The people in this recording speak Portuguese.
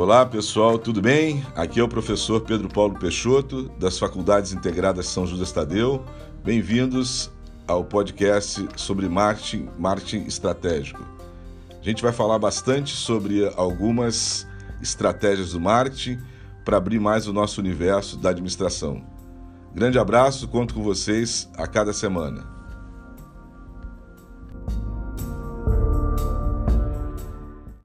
Olá pessoal, tudo bem? Aqui é o professor Pedro Paulo Peixoto, das Faculdades Integradas São Judas Tadeu. Bem-vindos ao podcast sobre marketing, marketing estratégico. A gente vai falar bastante sobre algumas estratégias do marketing para abrir mais o nosso universo da administração. Grande abraço, conto com vocês a cada semana.